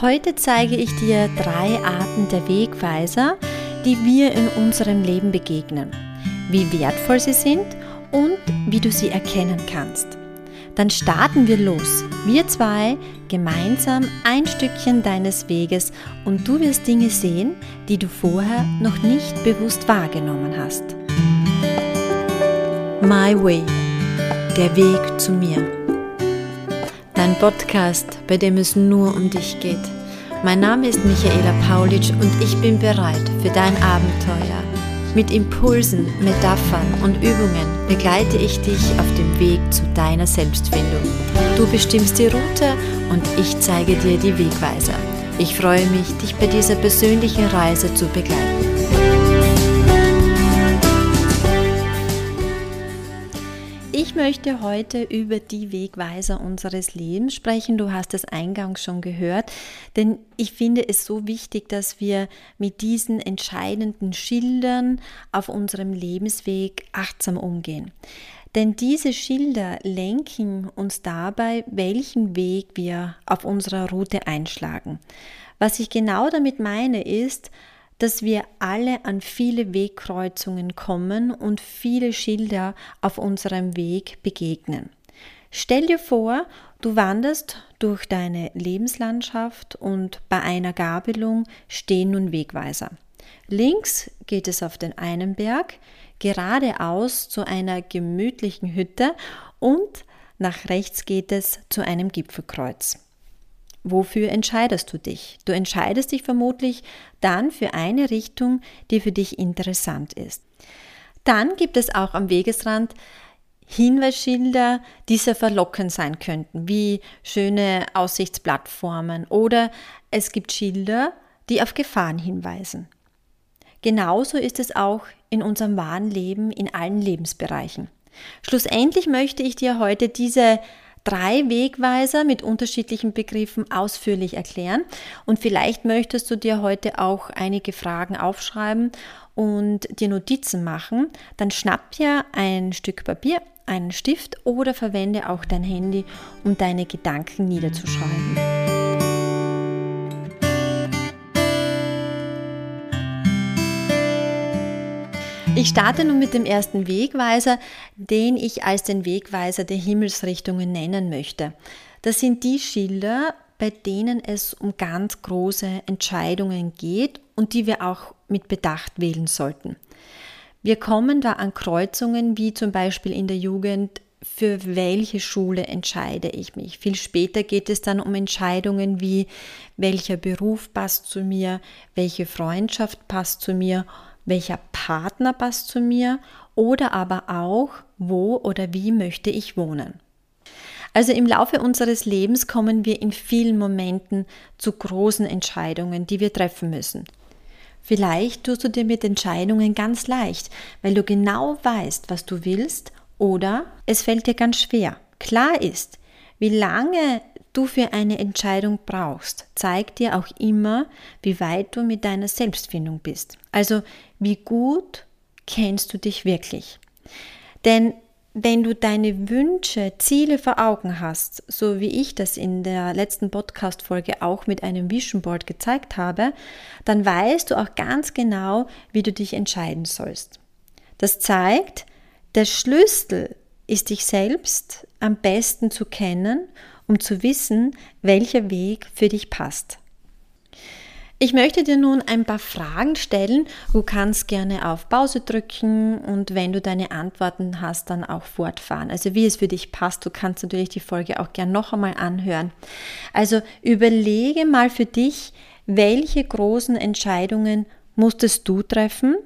Heute zeige ich dir drei Arten der Wegweiser, die wir in unserem Leben begegnen, wie wertvoll sie sind und wie du sie erkennen kannst. Dann starten wir los, wir zwei gemeinsam ein Stückchen deines Weges und du wirst Dinge sehen, die du vorher noch nicht bewusst wahrgenommen hast. My Way, der Weg zu mir. Dein Podcast, bei dem es nur um dich geht. Mein Name ist Michaela Paulitsch und ich bin bereit für dein Abenteuer. Mit Impulsen, Metaphern und Übungen begleite ich dich auf dem Weg zu deiner Selbstfindung. Du bestimmst die Route und ich zeige dir die Wegweiser. Ich freue mich, dich bei dieser persönlichen Reise zu begleiten. Möchte heute über die Wegweiser unseres Lebens sprechen. Du hast es eingangs schon gehört, denn ich finde es so wichtig, dass wir mit diesen entscheidenden Schildern auf unserem Lebensweg achtsam umgehen. Denn diese Schilder lenken uns dabei, welchen Weg wir auf unserer Route einschlagen. Was ich genau damit meine, ist, dass wir alle an viele Wegkreuzungen kommen und viele Schilder auf unserem Weg begegnen. Stell dir vor, du wanderst durch deine Lebenslandschaft und bei einer Gabelung stehen nun Wegweiser. Links geht es auf den einen Berg, geradeaus zu einer gemütlichen Hütte und nach rechts geht es zu einem Gipfelkreuz. Wofür entscheidest du dich? Du entscheidest dich vermutlich dann für eine Richtung, die für dich interessant ist. Dann gibt es auch am Wegesrand Hinweisschilder, die sehr verlockend sein könnten, wie schöne Aussichtsplattformen oder es gibt Schilder, die auf Gefahren hinweisen. Genauso ist es auch in unserem wahren Leben in allen Lebensbereichen. Schlussendlich möchte ich dir heute diese drei Wegweiser mit unterschiedlichen Begriffen ausführlich erklären. Und vielleicht möchtest du dir heute auch einige Fragen aufschreiben und dir Notizen machen. Dann schnapp dir ein Stück Papier, einen Stift oder verwende auch dein Handy, um deine Gedanken niederzuschreiben. Ich starte nun mit dem ersten Wegweiser, den ich als den Wegweiser der Himmelsrichtungen nennen möchte. Das sind die Schilder, bei denen es um ganz große Entscheidungen geht und die wir auch mit Bedacht wählen sollten. Wir kommen da an Kreuzungen wie zum Beispiel in der Jugend, für welche Schule entscheide ich mich. Viel später geht es dann um Entscheidungen wie, welcher Beruf passt zu mir, welche Freundschaft passt zu mir welcher Partner passt zu mir oder aber auch, wo oder wie möchte ich wohnen. Also im Laufe unseres Lebens kommen wir in vielen Momenten zu großen Entscheidungen, die wir treffen müssen. Vielleicht tust du dir mit Entscheidungen ganz leicht, weil du genau weißt, was du willst, oder es fällt dir ganz schwer. Klar ist, wie lange du für eine Entscheidung brauchst, zeigt dir auch immer, wie weit du mit deiner Selbstfindung bist. Also wie gut kennst du dich wirklich. Denn wenn du deine Wünsche, Ziele vor Augen hast, so wie ich das in der letzten Podcast-Folge auch mit einem Vision Board gezeigt habe, dann weißt du auch ganz genau, wie du dich entscheiden sollst. Das zeigt, der Schlüssel ist dich selbst am besten zu kennen, um zu wissen, welcher Weg für dich passt. Ich möchte dir nun ein paar Fragen stellen. Du kannst gerne auf Pause drücken und wenn du deine Antworten hast, dann auch fortfahren. Also wie es für dich passt. Du kannst natürlich die Folge auch gerne noch einmal anhören. Also überlege mal für dich, welche großen Entscheidungen musstest du treffen?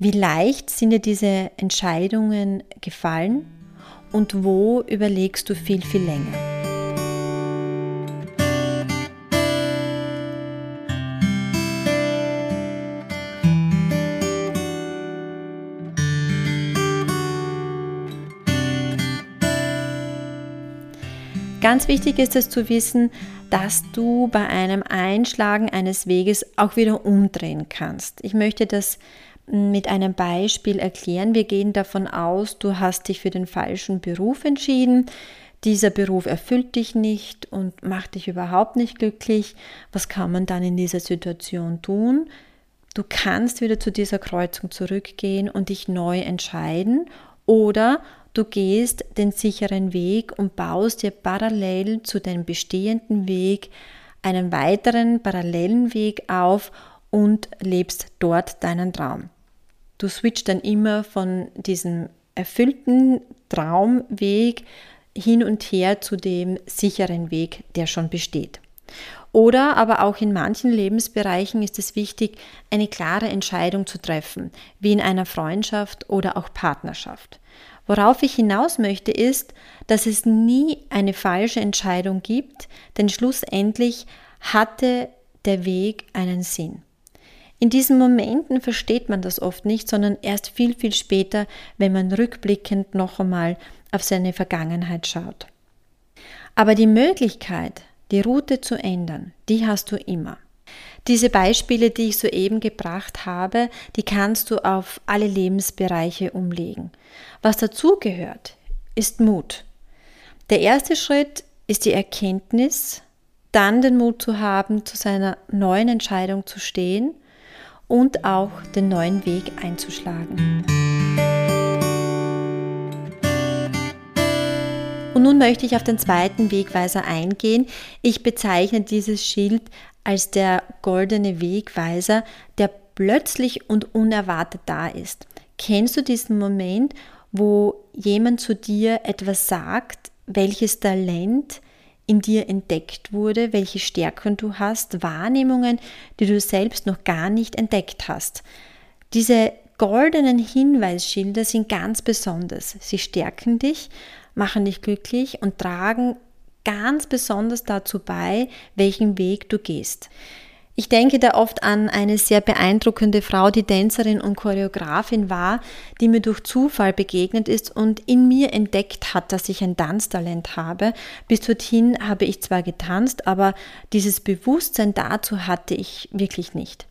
Wie leicht sind dir diese Entscheidungen gefallen? Und wo überlegst du viel, viel länger? Ganz wichtig ist es zu wissen, dass du bei einem Einschlagen eines Weges auch wieder umdrehen kannst. Ich möchte das mit einem Beispiel erklären. Wir gehen davon aus, du hast dich für den falschen Beruf entschieden. dieser Beruf erfüllt dich nicht und macht dich überhaupt nicht glücklich. Was kann man dann in dieser Situation tun? Du kannst wieder zu dieser Kreuzung zurückgehen und dich neu entscheiden oder du gehst den sicheren Weg und baust dir parallel zu deinem bestehenden Weg einen weiteren parallelen Weg auf und lebst dort deinen Traum. Du switcht dann immer von diesem erfüllten Traumweg hin und her zu dem sicheren Weg, der schon besteht. Oder aber auch in manchen Lebensbereichen ist es wichtig, eine klare Entscheidung zu treffen, wie in einer Freundschaft oder auch Partnerschaft. Worauf ich hinaus möchte, ist, dass es nie eine falsche Entscheidung gibt, denn schlussendlich hatte der Weg einen Sinn. In diesen Momenten versteht man das oft nicht, sondern erst viel, viel später, wenn man rückblickend noch einmal auf seine Vergangenheit schaut. Aber die Möglichkeit, die Route zu ändern, die hast du immer. Diese Beispiele, die ich soeben gebracht habe, die kannst du auf alle Lebensbereiche umlegen. Was dazugehört, ist Mut. Der erste Schritt ist die Erkenntnis, dann den Mut zu haben, zu seiner neuen Entscheidung zu stehen und auch den neuen Weg einzuschlagen. Und nun möchte ich auf den zweiten Wegweiser eingehen. Ich bezeichne dieses Schild als der goldene Wegweiser, der plötzlich und unerwartet da ist. Kennst du diesen Moment, wo jemand zu dir etwas sagt, welches Talent in dir entdeckt wurde, welche Stärken du hast, Wahrnehmungen, die du selbst noch gar nicht entdeckt hast. Diese goldenen Hinweisschilder sind ganz besonders. Sie stärken dich, machen dich glücklich und tragen ganz besonders dazu bei, welchen Weg du gehst. Ich denke da oft an eine sehr beeindruckende Frau, die Tänzerin und Choreografin war, die mir durch Zufall begegnet ist und in mir entdeckt hat, dass ich ein Tanztalent habe. Bis dorthin habe ich zwar getanzt, aber dieses Bewusstsein dazu hatte ich wirklich nicht.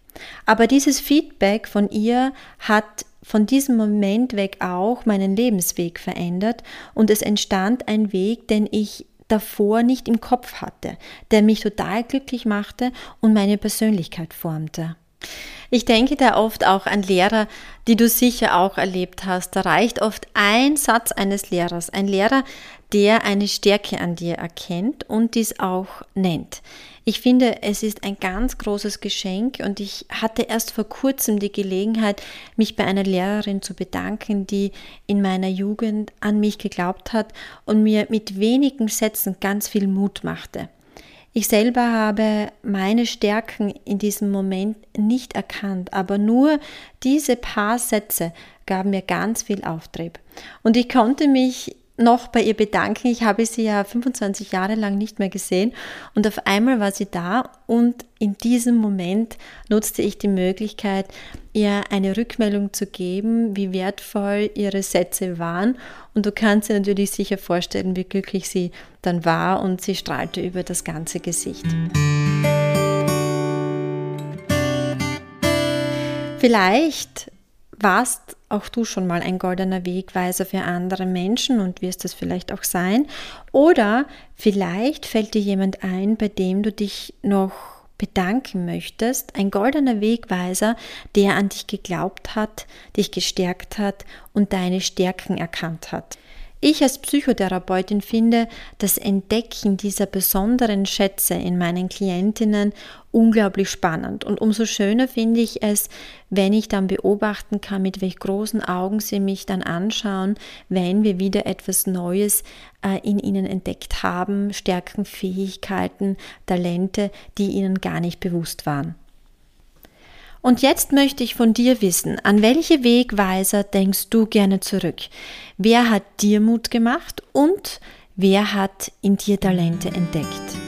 Aber dieses Feedback von ihr hat von diesem Moment weg auch meinen Lebensweg verändert und es entstand ein Weg, den ich davor nicht im Kopf hatte, der mich total glücklich machte und meine Persönlichkeit formte. Ich denke da oft auch an Lehrer, die du sicher auch erlebt hast. Da reicht oft ein Satz eines Lehrers, ein Lehrer, der eine Stärke an dir erkennt und dies auch nennt. Ich finde, es ist ein ganz großes Geschenk und ich hatte erst vor kurzem die Gelegenheit, mich bei einer Lehrerin zu bedanken, die in meiner Jugend an mich geglaubt hat und mir mit wenigen Sätzen ganz viel Mut machte. Ich selber habe meine Stärken in diesem Moment nicht erkannt, aber nur diese paar Sätze gaben mir ganz viel Auftrieb. Und ich konnte mich noch bei ihr bedanken. Ich habe sie ja 25 Jahre lang nicht mehr gesehen und auf einmal war sie da und in diesem Moment nutzte ich die Möglichkeit, ihr eine Rückmeldung zu geben, wie wertvoll ihre Sätze waren und du kannst dir natürlich sicher vorstellen, wie glücklich sie dann war und sie strahlte über das ganze Gesicht. Vielleicht warst auch du schon mal ein goldener Wegweiser für andere Menschen und wirst es vielleicht auch sein. Oder vielleicht fällt dir jemand ein, bei dem du dich noch bedanken möchtest, ein goldener Wegweiser, der an dich geglaubt hat, dich gestärkt hat und deine Stärken erkannt hat. Ich als Psychotherapeutin finde das Entdecken dieser besonderen Schätze in meinen Klientinnen unglaublich spannend. Und umso schöner finde ich es, wenn ich dann beobachten kann, mit welch großen Augen sie mich dann anschauen, wenn wir wieder etwas Neues äh, in ihnen entdeckt haben, Stärken, Fähigkeiten, Talente, die ihnen gar nicht bewusst waren. Und jetzt möchte ich von dir wissen, an welche Wegweiser denkst du gerne zurück? Wer hat dir Mut gemacht und wer hat in dir Talente entdeckt?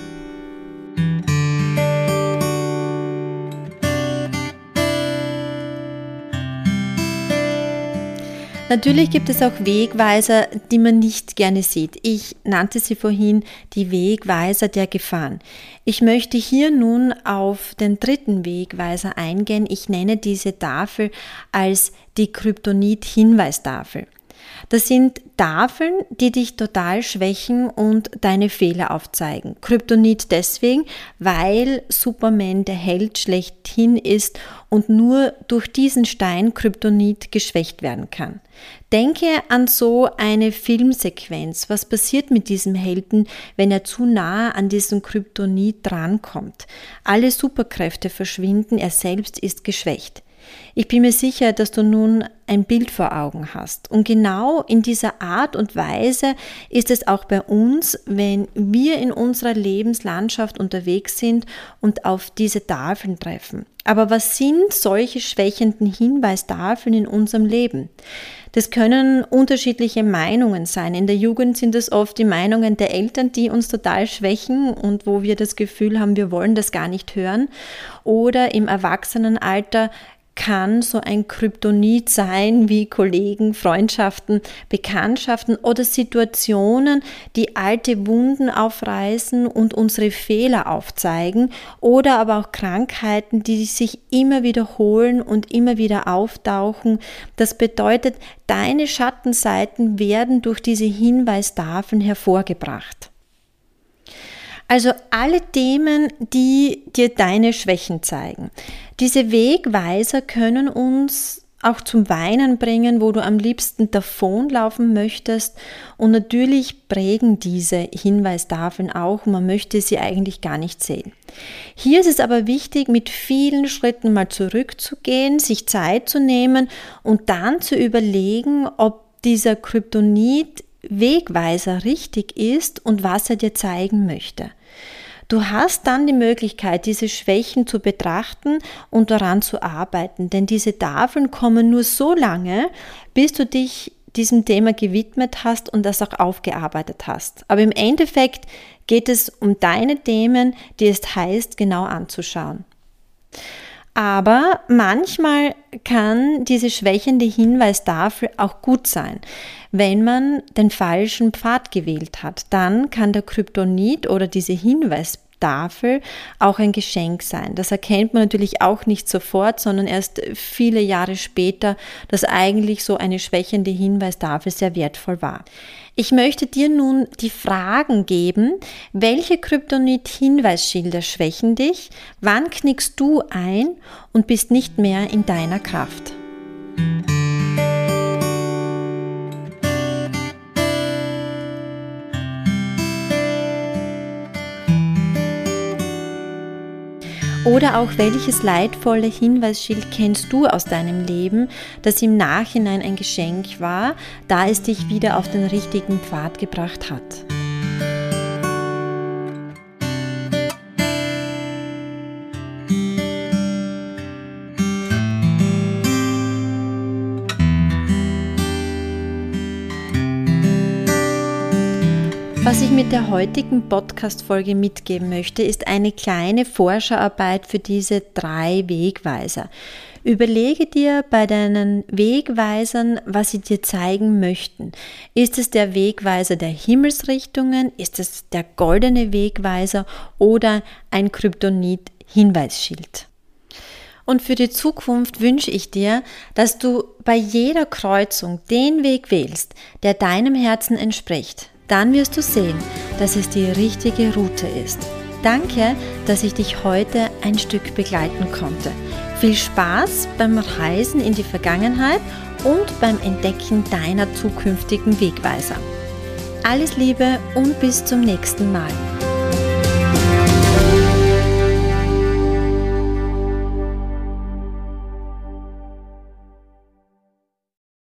Natürlich gibt es auch Wegweiser, die man nicht gerne sieht. Ich nannte sie vorhin die Wegweiser der Gefahren. Ich möchte hier nun auf den dritten Wegweiser eingehen. Ich nenne diese Tafel als die Kryptonit-Hinweistafel. Das sind Tafeln, die dich total schwächen und deine Fehler aufzeigen. Kryptonit deswegen, weil Superman der Held schlechthin ist und nur durch diesen Stein Kryptonit geschwächt werden kann. Denke an so eine Filmsequenz. Was passiert mit diesem Helden, wenn er zu nah an diesen Kryptonit drankommt? Alle Superkräfte verschwinden, er selbst ist geschwächt. Ich bin mir sicher, dass du nun ein Bild vor Augen hast. Und genau in dieser Art und Weise ist es auch bei uns, wenn wir in unserer Lebenslandschaft unterwegs sind und auf diese Tafeln treffen. Aber was sind solche schwächenden Hinweistafeln in unserem Leben? Das können unterschiedliche Meinungen sein. In der Jugend sind es oft die Meinungen der Eltern, die uns total schwächen und wo wir das Gefühl haben, wir wollen das gar nicht hören. Oder im Erwachsenenalter kann so ein Kryptonit sein wie Kollegen, Freundschaften, Bekanntschaften oder Situationen, die alte Wunden aufreißen und unsere Fehler aufzeigen oder aber auch Krankheiten, die sich immer wiederholen und immer wieder auftauchen. Das bedeutet, deine Schattenseiten werden durch diese Hinweistafeln hervorgebracht. Also alle Themen, die dir deine Schwächen zeigen. Diese Wegweiser können uns auch zum Weinen bringen, wo du am liebsten davonlaufen möchtest. Und natürlich prägen diese Hinweistafeln auch. Man möchte sie eigentlich gar nicht sehen. Hier ist es aber wichtig, mit vielen Schritten mal zurückzugehen, sich Zeit zu nehmen und dann zu überlegen, ob dieser Kryptonit Wegweiser richtig ist und was er dir zeigen möchte. Du hast dann die Möglichkeit, diese Schwächen zu betrachten und daran zu arbeiten, denn diese Tafeln kommen nur so lange, bis du dich diesem Thema gewidmet hast und das auch aufgearbeitet hast. Aber im Endeffekt geht es um deine Themen, die es heißt, genau anzuschauen. Aber manchmal kann diese schwächende Hinweistafel auch gut sein. Wenn man den falschen Pfad gewählt hat, dann kann der Kryptonit oder diese Hinweistafel auch ein Geschenk sein. Das erkennt man natürlich auch nicht sofort, sondern erst viele Jahre später, dass eigentlich so eine schwächende Hinweistafel sehr wertvoll war. Ich möchte dir nun die Fragen geben, welche Kryptonit-Hinweisschilder schwächen dich, wann knickst du ein und bist nicht mehr in deiner Kraft. Oder auch welches leidvolle Hinweisschild kennst du aus deinem Leben, das im Nachhinein ein Geschenk war, da es dich wieder auf den richtigen Pfad gebracht hat? Was ich mit der heutigen Podcast-Folge mitgeben möchte, ist eine kleine Forscherarbeit für diese drei Wegweiser. Überlege dir bei deinen Wegweisern, was sie dir zeigen möchten. Ist es der Wegweiser der Himmelsrichtungen? Ist es der goldene Wegweiser oder ein Kryptonit-Hinweisschild? Und für die Zukunft wünsche ich dir, dass du bei jeder Kreuzung den Weg wählst, der deinem Herzen entspricht dann wirst du sehen, dass es die richtige Route ist. Danke, dass ich dich heute ein Stück begleiten konnte. Viel Spaß beim Reisen in die Vergangenheit und beim Entdecken deiner zukünftigen Wegweiser. Alles Liebe und bis zum nächsten Mal.